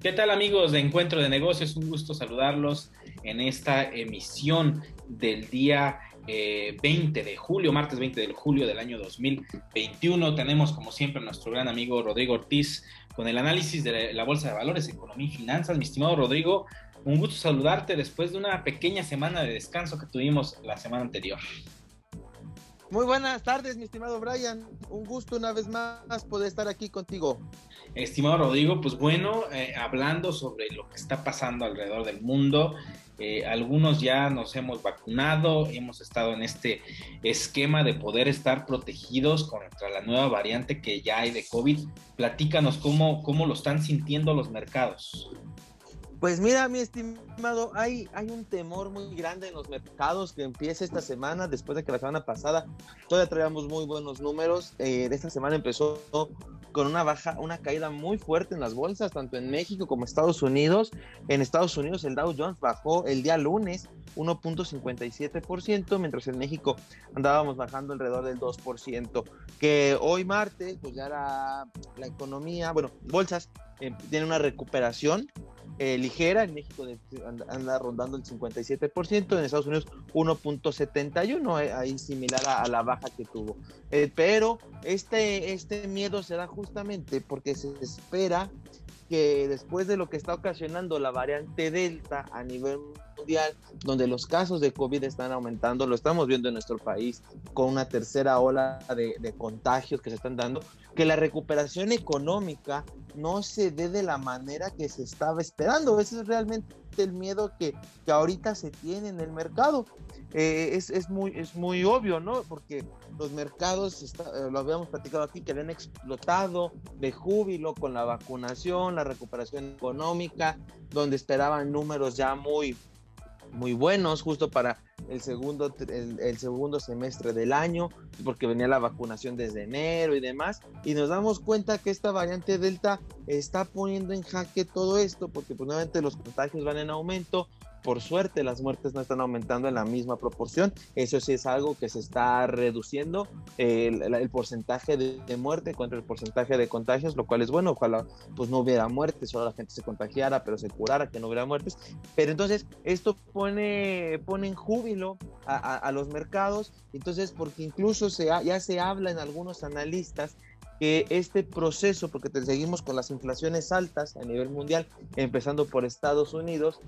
¿Qué tal amigos de Encuentro de Negocios? Un gusto saludarlos en esta emisión del día 20 eh, de julio, martes 20 de julio del año 2021. Tenemos como siempre a nuestro gran amigo Rodrigo Ortiz con el análisis de la Bolsa de Valores, Economía y Finanzas. Mi estimado Rodrigo, un gusto saludarte después de una pequeña semana de descanso que tuvimos la semana anterior. Muy buenas tardes, mi estimado Brian. Un gusto una vez más poder estar aquí contigo. Estimado Rodrigo, pues bueno, eh, hablando sobre lo que está pasando alrededor del mundo, eh, algunos ya nos hemos vacunado, hemos estado en este esquema de poder estar protegidos contra la nueva variante que ya hay de COVID. Platícanos cómo, cómo lo están sintiendo los mercados. Pues mira, mi estimado, hay, hay un temor muy grande en los mercados que empieza esta semana, después de que la semana pasada todavía traíamos muy buenos números. Eh, esta semana empezó con una baja, una caída muy fuerte en las bolsas, tanto en México como Estados Unidos. En Estados Unidos el Dow Jones bajó el día lunes 1.57%, mientras en México andábamos bajando alrededor del 2%. Que hoy martes, pues ya la, la economía, bueno, bolsas, eh, tiene una recuperación eh, ligera, en México anda, rondando el 57%, en Estados Unidos 1.71, eh, ahí similar a, la baja que tuvo. Eh, pero este, este miedo se da justamente porque se espera que después de lo que está ocasionando la variante Delta a nivel mundial, donde los casos de COVID están aumentando, lo estamos viendo en nuestro país con una tercera ola de, contagios que se están dando, que la recuperación económica no se dé de la manera que se estaba esperando. Ese es realmente el miedo que, que ahorita se tiene en el mercado. Eh, es, es, muy, es muy obvio, ¿no? Porque los mercados, eh, lo habíamos platicado aquí, que habían explotado de júbilo con la vacunación, la recuperación económica, donde esperaban números ya muy, muy buenos justo para el segundo, el, segundo semestre del año, porque venía la vacunación desde enero y demás, y nos damos cuenta que esta variante Delta está poniendo en jaque todo esto, porque pues nuevamente los contagios van en aumento, por suerte las muertes no están aumentando en la misma proporción. Eso sí es algo que se está reduciendo el, porcentaje de, muerte contra el porcentaje de contagios, lo cual es bueno. Ojalá pues no hubiera muertes, solo la gente se contagiara, pero se curara, que no hubiera muertes. Pero entonces esto pone, pone en júbilo a, los mercados. Entonces, porque incluso se ya se habla en algunos analistas que este proceso, porque te seguimos con las inflaciones altas a nivel mundial, empezando por Estados Unidos,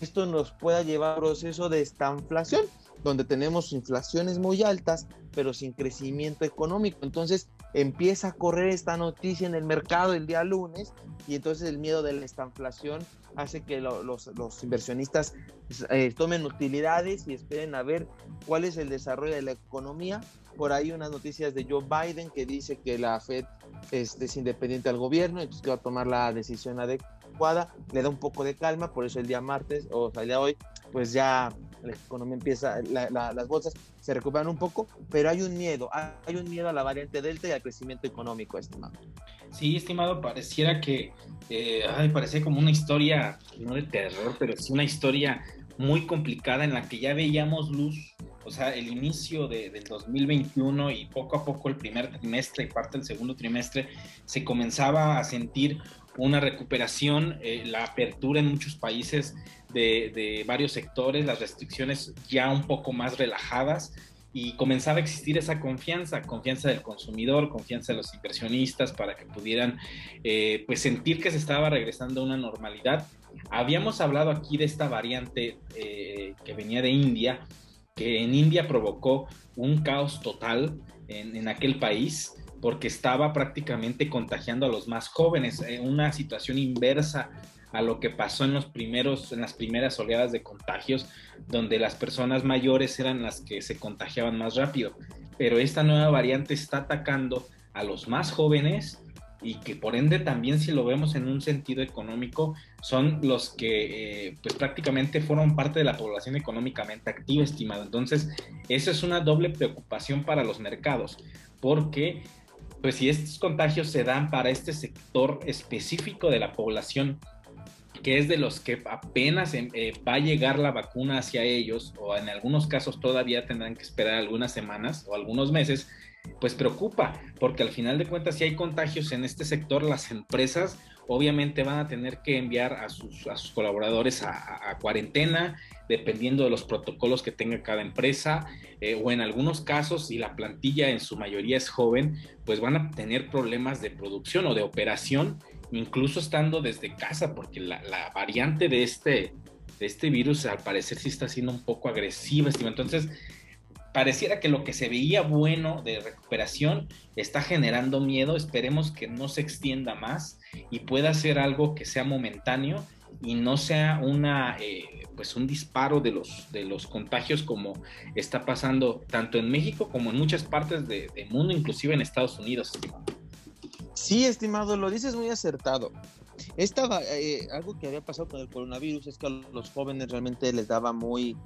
esto nos pueda llevar a un proceso de estanflación, donde tenemos inflaciones muy altas, pero sin crecimiento económico. Entonces empieza a correr esta noticia en el mercado el día lunes y entonces el miedo de la estanflación hace que los, inversionistas eh, tomen utilidades y esperen a ver cuál es el desarrollo de la economía. Por ahí unas noticias de Joe Biden que dice que la Fed es, independiente al gobierno, entonces que va a tomar la decisión adecuada, le da un poco de calma, por eso el día martes o el día de hoy, pues ya la economía empieza, las bolsas se recuperan un poco, pero hay un miedo, hay un miedo a la variante Delta y al crecimiento económico, estimado. Sí, estimado, pareciera que, eh, ay, parece como una historia, no de terror, pero sí una historia muy complicada en la que ya veíamos luz o sea, el inicio de, del 2021 y poco a poco el primer trimestre y parte del segundo trimestre se comenzaba a sentir una recuperación, eh, la apertura en muchos países de, varios sectores, las restricciones ya un poco más relajadas y comenzaba a existir esa confianza, confianza del consumidor, confianza de los inversionistas para que pudieran eh, pues sentir que se estaba regresando a una normalidad. Habíamos hablado aquí de esta variante eh, que venía de India, que en India provocó un caos total en, aquel país porque estaba prácticamente contagiando a los más jóvenes, eh, una situación inversa a lo que pasó en los primeros, en las primeras oleadas de contagios, donde las personas mayores eran las que se contagiaban más rápido. Pero esta nueva variante está atacando a los más jóvenes y que por ende también si lo vemos en un sentido económico son los que eh, pues prácticamente fueron parte de la población económicamente activa estimado entonces eso es una doble preocupación para los mercados porque pues si estos contagios se dan para este sector específico de la población que es de los que apenas em, eh, va a llegar la vacuna hacia ellos o en algunos casos todavía tendrán que esperar algunas semanas o algunos meses pues preocupa, porque al final de cuentas si hay contagios en este sector, las empresas obviamente van a tener que enviar a sus, colaboradores a, cuarentena, dependiendo de los protocolos que tenga cada empresa, eh, o en algunos casos, si la plantilla en su mayoría es joven, pues van a tener problemas de producción o de operación, incluso estando desde casa, porque la, variante de este, de este virus al parecer sí está siendo un poco agresiva, entonces pareciera que lo que se veía bueno de recuperación está generando miedo. Esperemos que no se extienda más y pueda ser algo que sea momentáneo y no sea una eh, pues un disparo de los de los contagios como está pasando tanto en México como en muchas partes del mundo, inclusive en Estados Unidos. Sí, estimado, lo dices muy acertado. Esta, eh, algo que había pasado con el coronavirus es que a los jóvenes realmente les daba muy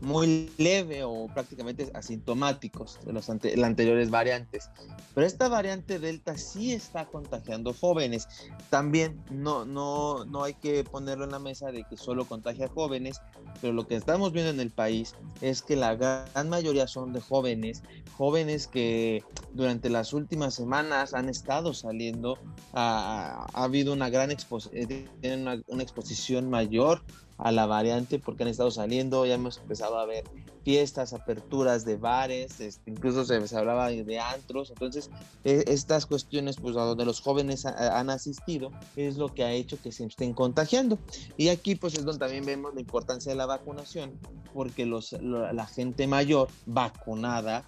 muy leve o prácticamente asintomáticos de los las anteriores variantes. Pero esta variante Delta sí está contagiando jóvenes. También no, no, no hay que ponerlo en la mesa de que solo contagia jóvenes, pero lo que estamos viendo en el país es que la gran mayoría son de jóvenes, jóvenes que durante las últimas semanas han estado saliendo, ha, habido una gran exposición, eh, una, una exposición mayor a la variante porque han estado saliendo, ya hemos empezado a ver fiestas, aperturas de bares, este, incluso se, se, hablaba de antros, entonces e, estas cuestiones pues a donde los jóvenes han asistido es lo que ha hecho que se estén contagiando. Y aquí pues es donde también vemos la importancia de la vacunación porque los, la gente mayor vacunada,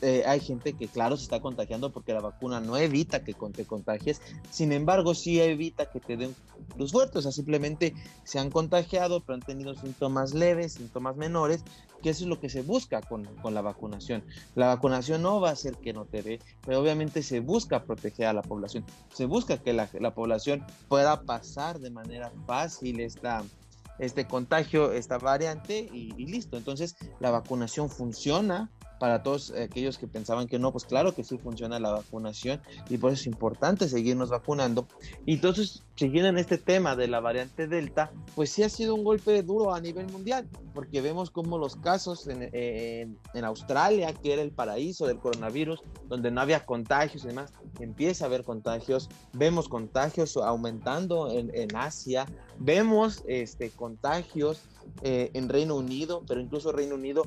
eh, hay gente que claro se está contagiando porque la vacuna no evita que te contagies, sin embargo sí evita que te den los fuertes, o sea simplemente se han contagiado pero han tenido síntomas leves, síntomas menores que eso es lo que se busca con, la vacunación. La vacunación no va a hacer que no te dé, pero obviamente se busca proteger a la población, se busca que la, población pueda pasar de manera fácil esta, este contagio, esta variante y listo. Entonces la vacunación funciona, para todos aquellos que pensaban que no, pues claro que sí funciona la vacunación y por eso es importante seguirnos vacunando. Y entonces, siguiendo en este tema de la variante Delta, pues sí ha sido un golpe duro a nivel mundial, porque vemos como los casos en, en, Australia, que era el paraíso del coronavirus, donde no había contagios y demás, empieza a haber contagios, vemos contagios aumentando en, en Asia, vemos este, contagios eh, en Reino Unido, pero incluso Reino Unido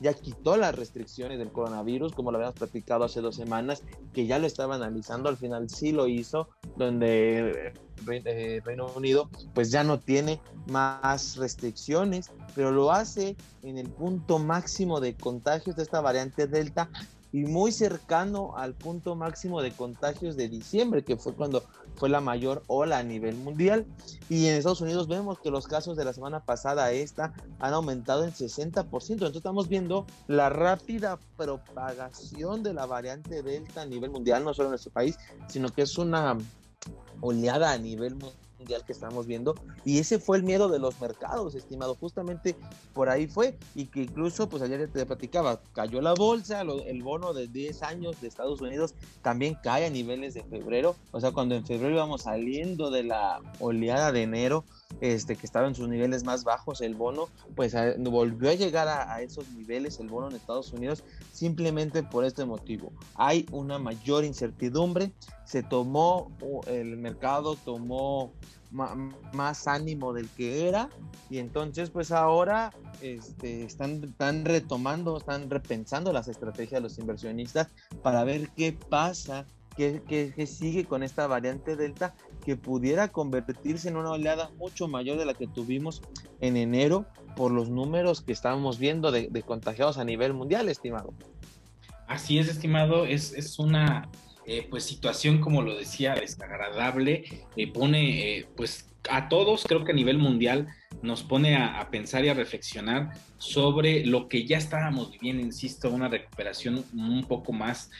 ya quitó las restricciones del coronavirus, como lo habíamos platicado hace dos semanas, que ya lo estaba analizando, al final sí lo hizo, donde eh, Reino Unido pues ya no tiene más restricciones, pero lo hace en el punto máximo de contagios de esta variante Delta y muy cercano al punto máximo de contagios de diciembre, que fue cuando fue la mayor ola a nivel mundial. Y en Estados Unidos vemos que los casos de la semana pasada esta han aumentado en 60%. Entonces estamos viendo la rápida propagación de la variante Delta a nivel mundial, no solo en nuestro país, sino que es una oleada a nivel mundial mundial que estamos viendo y ese fue el miedo de los mercados, estimado, justamente por ahí fue y que incluso, pues ayer te platicaba, cayó la bolsa, el bono de 10 años de Estados Unidos también cae a niveles de febrero, o sea, cuando en febrero íbamos saliendo de la oleada de enero, este, que estaba en sus niveles más bajos, el bono, pues volvió a llegar a, esos niveles, el bono en Estados Unidos, simplemente por este motivo. Hay una mayor incertidumbre, se tomó, el mercado tomó más ánimo del que era y entonces pues ahora este, están, están retomando, están repensando las estrategias de los inversionistas para ver qué pasa que, sigue con esta variante Delta que pudiera convertirse en una oleada mucho mayor de la que tuvimos en enero por los números que estábamos viendo de, contagiados a nivel mundial, estimado. Así es, estimado, es, es una eh, pues situación, como lo decía, desagradable, eh, pone eh, pues a todos, creo que a nivel mundial, nos pone a, pensar y a reflexionar sobre lo que ya estábamos viviendo, insisto, una recuperación un poco más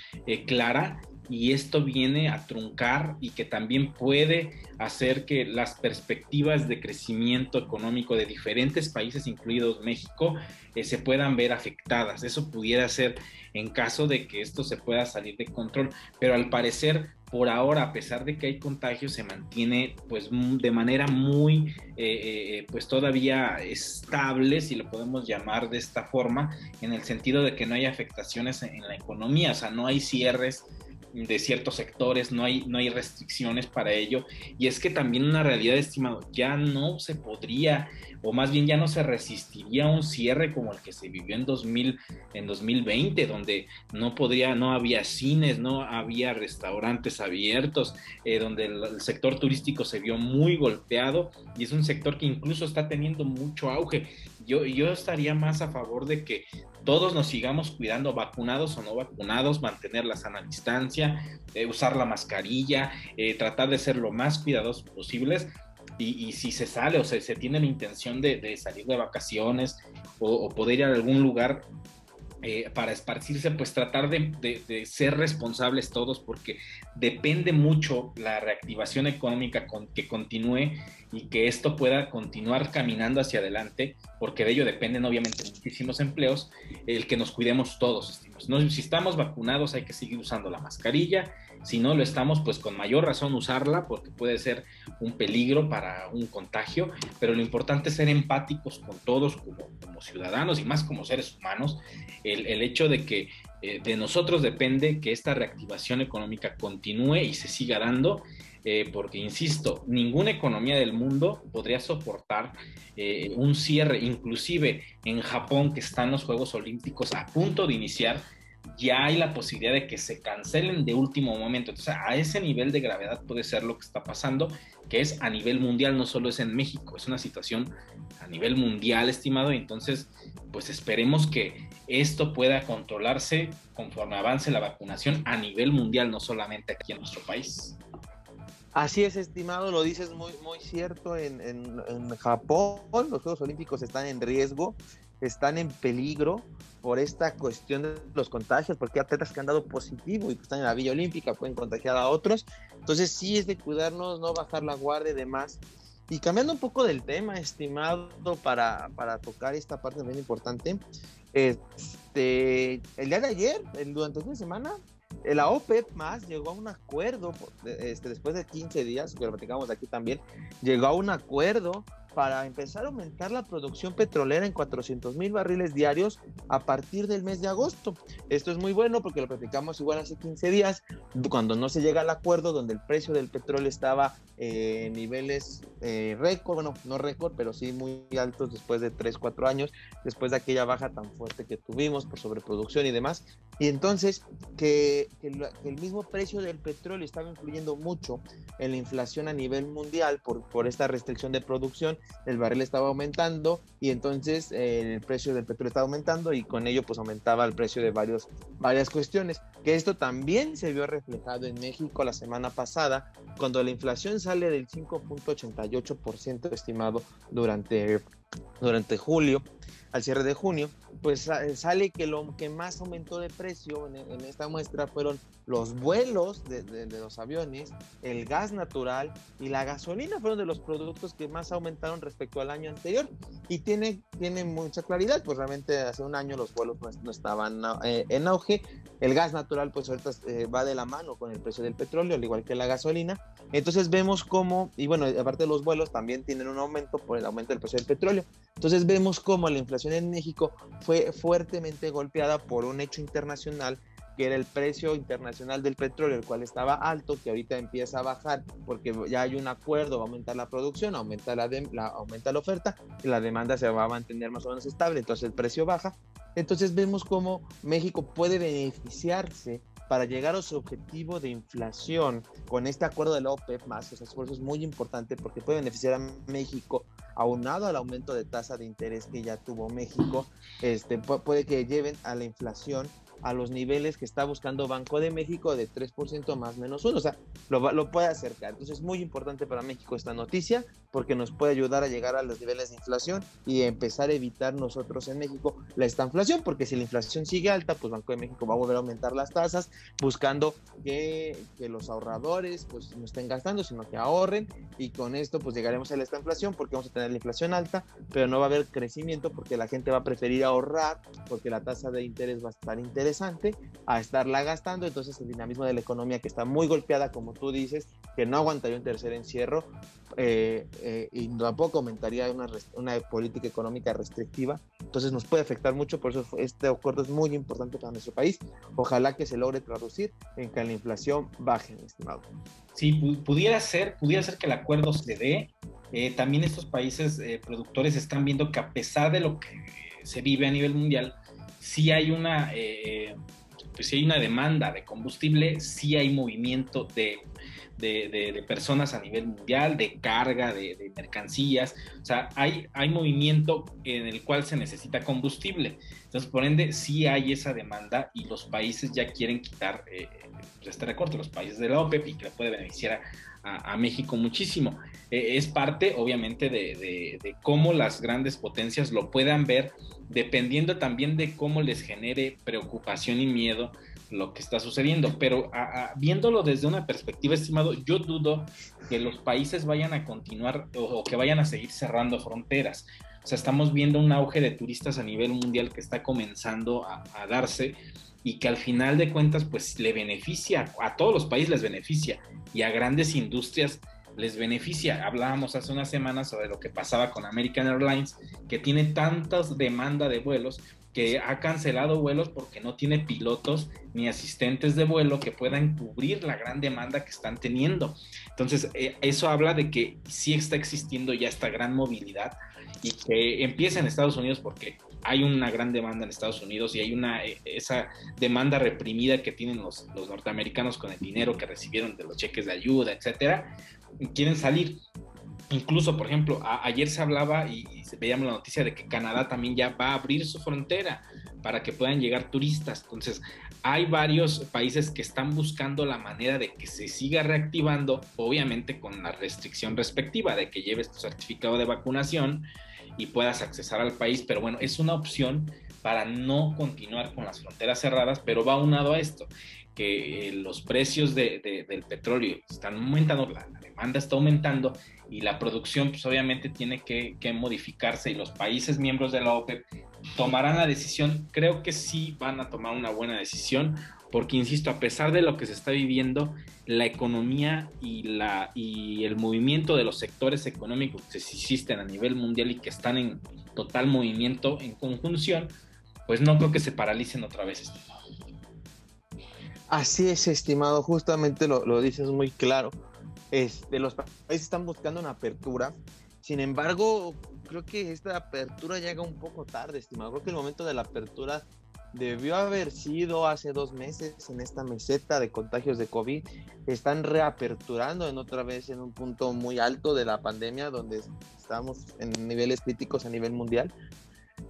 clara y esto viene a truncar y que también puede hacer que las perspectivas de crecimiento económico de diferentes países, incluidos México, eh, se puedan ver afectadas. Eso pudiera ser en caso de que esto se pueda salir de control, pero al parecer por ahora, a pesar de que hay contagios, se mantiene pues de manera muy, eh, pues todavía estable, si lo podemos llamar de esta forma, en el sentido de que no hay afectaciones en la economía, o sea, no hay cierres de ciertos sectores, no hay, no hay restricciones para ello. Y es que también una realidad, estimado, ya no se podría, o más bien ya no se resistiría a un cierre como el que se vivió en, 2000, en 2020, donde no podría, no había cines, no había restaurantes abiertos, eh, donde el, sector turístico se vio muy golpeado y es un sector que incluso está teniendo mucho auge. Yo, yo estaría más a favor de que todos nos sigamos cuidando, vacunados o no vacunados, mantener la sana distancia, eh, usar la mascarilla, eh, tratar de ser lo más cuidadosos posibles. Y, si se sale o se, se tiene la intención de, salir de vacaciones o, poder ir a algún lugar, eh, para esparcirse, pues tratar de, ser responsables todos, porque depende mucho la reactivación económica con, que continúe y que esto pueda continuar caminando hacia adelante, porque de ello dependen obviamente muchísimos empleos, el que nos cuidemos todos. Si estamos vacunados hay que seguir usando la mascarilla, si no lo estamos, pues con mayor razón usarla porque puede ser un peligro para un contagio, pero lo importante es ser empáticos con todos como, ciudadanos y más como seres humanos. El, el hecho de que eh, de nosotros depende que esta reactivación económica continúe y se siga dando. Eh, porque, insisto, ninguna economía del mundo podría soportar eh, un cierre, inclusive en Japón, que están los Juegos Olímpicos a punto de iniciar, ya hay la posibilidad de que se cancelen de último momento. Entonces, a ese nivel de gravedad puede ser lo que está pasando, que es a nivel mundial, no solo es en México, es una situación a nivel mundial, estimado. Entonces, pues esperemos que esto pueda controlarse conforme avance la vacunación a nivel mundial, no solamente aquí en nuestro país. Así es, estimado, lo dices muy, muy cierto. En, en Japón los Juegos Olímpicos están en riesgo están en peligro por esta cuestión de los contagios, porque hay atletas que han dado positivo y que están en la Villa Olímpica pueden contagiar a otros. Entonces sí es de cuidarnos, no bajar la guardia y demás. Y cambiando un poco del tema, estimado, para, para tocar esta parte muy importante, este, el día de ayer, durante esta semana, la OPEP más llegó a un acuerdo, este, después de 15 días, que lo platicamos aquí también, llegó a un acuerdo para empezar a aumentar la producción petrolera en 400 mil barriles diarios a partir del mes de agosto. Esto es muy bueno porque lo platicamos igual hace 15 días, cuando no se llega al acuerdo, donde el precio del petróleo estaba en niveles eh, récord, bueno, no récord, pero sí muy altos después de 3, 4 años, después de aquella baja tan fuerte que tuvimos por sobreproducción y demás. Y entonces, que, que el mismo precio del petróleo estaba influyendo mucho en la inflación a nivel mundial por, por esta restricción de producción el barril estaba aumentando y entonces eh, el precio del petróleo estaba aumentando y con ello pues aumentaba el precio de varios, varias cuestiones. Que esto también se vio reflejado en México la semana pasada cuando la inflación sale del 5.88% estimado durante, durante julio al cierre de junio, pues sale que lo que más aumentó de precio en, esta muestra fueron los vuelos de, los aviones, el gas natural y la gasolina fueron de los productos que más aumentaron respecto al año anterior. Y tiene, tiene mucha claridad, pues realmente hace un año los vuelos no, estaban eh, en auge. El gas natural pues ahorita eh, va de la mano con el precio del petróleo, al igual que la gasolina. Entonces vemos cómo, y bueno, aparte de los vuelos también tienen un aumento por el aumento del precio del petróleo. Entonces vemos cómo la inflación en México fue fuertemente golpeada por un hecho internacional que era el precio internacional del petróleo, el cual estaba alto, que ahorita empieza a bajar porque ya hay un acuerdo, va a aumentar la producción, aumenta la, la, aumenta la oferta y la demanda se va a mantener más o menos estable, entonces el precio baja. Entonces vemos cómo México puede beneficiarse para llegar a su objetivo de inflación con este acuerdo de la OPEP más, esfuerzo es muy importante porque puede beneficiar a México aunado al aumento de tasa de interés que ya tuvo México, este, puede que lleven a la inflación a los niveles que está buscando Banco de México de 3% más menos uno, o sea, lo, lo, puede acercar. Entonces es muy importante para México esta noticia porque nos puede ayudar a llegar a los niveles de inflación y empezar a evitar nosotros en México la esta inflación, porque si la inflación sigue alta, pues Banco de México va a volver a aumentar las tasas buscando que, los ahorradores pues no estén gastando, sino que ahorren y con esto pues llegaremos a la esta inflación porque vamos a tener la inflación alta, pero no va a haber crecimiento porque la gente va a preferir ahorrar, porque la tasa de interés va a estar interesante, a estarla gastando. Entonces el dinamismo de la economía que está muy golpeada, como tú dices, que no aguantaría un tercer encierro, eh, eh, y tampoco aumentaría una, una política económica restrictiva. Entonces nos puede afectar mucho, por eso este acuerdo es muy importante para nuestro país. Ojalá que se logre traducir en que la inflación baje, estimado. Sí, pudiera ser, pudiera ser que el acuerdo se dé. Eh, también estos países productores están viendo que a pesar de lo que se vive a nivel mundial, sí hay una, pues sí hay una demanda de combustible, sí hay movimiento de de, personas a nivel mundial, de carga, de, mercancías. O sea, hay, hay movimiento en el cual se necesita combustible. Entonces, por ende, sí hay esa demanda y los países ya quieren quitar eh, pues, este recorte, los países de la OPEP y que le puede beneficiar a, México muchísimo. Eh, es parte, obviamente, de, de cómo las grandes potencias lo puedan ver, dependiendo también de cómo les genere preocupación y miedo lo que está sucediendo, pero viéndolo desde una perspectiva, estimado, yo dudo que los países vayan a continuar o, que vayan a seguir cerrando fronteras. O sea, estamos viendo un auge de turistas a nivel mundial que está comenzando a, darse y que al final de cuentas, pues le beneficia, a todos los países les beneficia y a grandes industrias les beneficia. Hablábamos hace unas semanas sobre lo que pasaba con American Airlines, que tiene tantas demanda de vuelos que ha cancelado vuelos porque no tiene pilotos ni asistentes de vuelo que puedan cubrir la gran demanda que están teniendo. Entonces, eh, eso habla de que sí está existiendo ya esta gran movilidad y que empieza en Estados Unidos porque hay una gran demanda en Estados Unidos y hay una eh, esa demanda reprimida que tienen los, los norteamericanos con el dinero que recibieron de los cheques de ayuda, etcétera, quieren salir. Incluso, por ejemplo, ayer se hablaba y, se veíamos la noticia de que Canadá también ya va a abrir su frontera para que puedan llegar turistas. Entonces, hay varios países que están buscando la manera de que se siga reactivando, obviamente con la restricción respectiva de que lleves tu certificado de vacunación y puedas accesar al país, pero bueno, es una opción para no continuar con las fronteras cerradas, pero va unado a esto, que eh, los precios del petróleo están aumentando, la demanda está aumentando y la producción pues obviamente tiene que, modificarse y los países miembros de la OPEP tomarán la decisión, creo que sí van a tomar una buena decisión, porque insisto, a pesar de lo que se está viviendo, la economía y, el movimiento de los sectores económicos que existen a nivel mundial y que están en total movimiento, en conjunción, pues no creo que se paralicen otra vez, estimado. Así es, estimado, justamente lo, lo dices muy claro este, los países están buscando una apertura. Sin embargo, creo que esta apertura llega un poco tarde, estimado. Creo que el momento de la apertura debió haber sido hace dos meses en esta meseta de contagios de COVID. Están reaperturando en otra vez en un punto muy alto de la pandemia, donde estamos en niveles críticos a nivel mundial.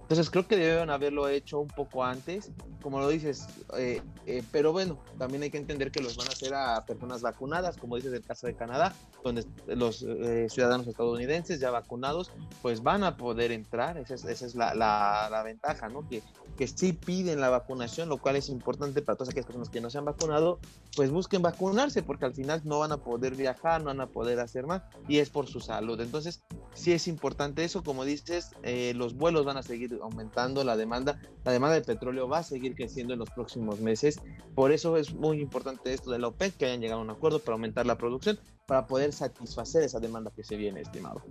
Entonces creo que deben haberlo hecho un poco antes, como lo dices, eh, eh, pero bueno, también hay que entender que los van a hacer a personas vacunadas, como dices el caso de Canadá, donde los eh, ciudadanos estadounidenses ya vacunados, pues van a poder entrar, esa es, esa es la, ventaja, ¿no? Que, que sí piden la vacunación, lo cual es importante para todas aquellas personas que no se han vacunado, pues busquen vacunarse, porque al final no van a poder viajar, no van a poder hacer más, y es por su salud. Entonces, sí es importante eso, como dices, los vuelos van a seguir aumentando la demanda. La demanda de petróleo va a seguir creciendo en los próximos meses. Por eso es muy importante esto de la OPEC, que hayan llegado a un acuerdo para aumentar la producción, para poder satisfacer esa demanda que se viene, estimado.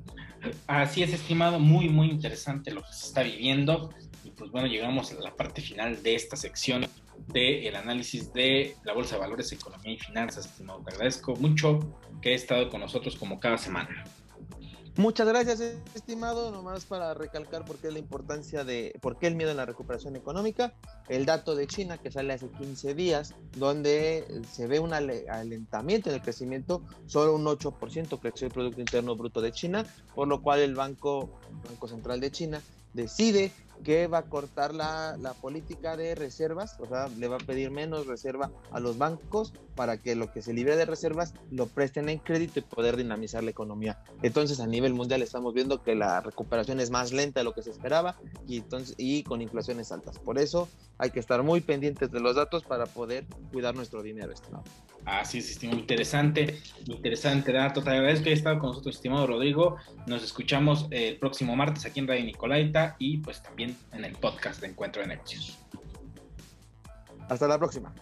Así es, estimado. Muy, muy interesante lo que se está viviendo. Y pues bueno, llegamos a la parte final de esta sección del el análisis de la Bolsa de Valores, Economía y Finanzas, estimado. Te agradezco mucho que he estado con nosotros como cada semana. Muchas gracias, estimado. Nomás para recalcar por qué la importancia de, por qué el miedo en la recuperación económica. El dato de China que sale hace 15 días, donde se ve un alentamiento en el crecimiento, solo un 8% creció el Producto Interno Bruto de China, por lo cual el Banco, Banco Central de China decide que va a cortar la, la, política de reservas, o sea, le va a pedir menos reserva a los bancos para que lo que se libre de reservas lo presten en crédito y poder dinamizar la economía. Entonces, a nivel mundial estamos viendo que la recuperación es más lenta de lo que se esperaba y, entonces, y con inflaciones altas. Por eso hay que estar muy pendientes de los datos para poder cuidar nuestro dinero. Así es, estimado. Interesante, interesante dato. Te agradezco que hayas estado con nosotros, estimado Rodrigo. Nos escuchamos el próximo martes aquí en Radio Nicolaita y pues también en el podcast de Encuentro de Negocios. Hasta la próxima.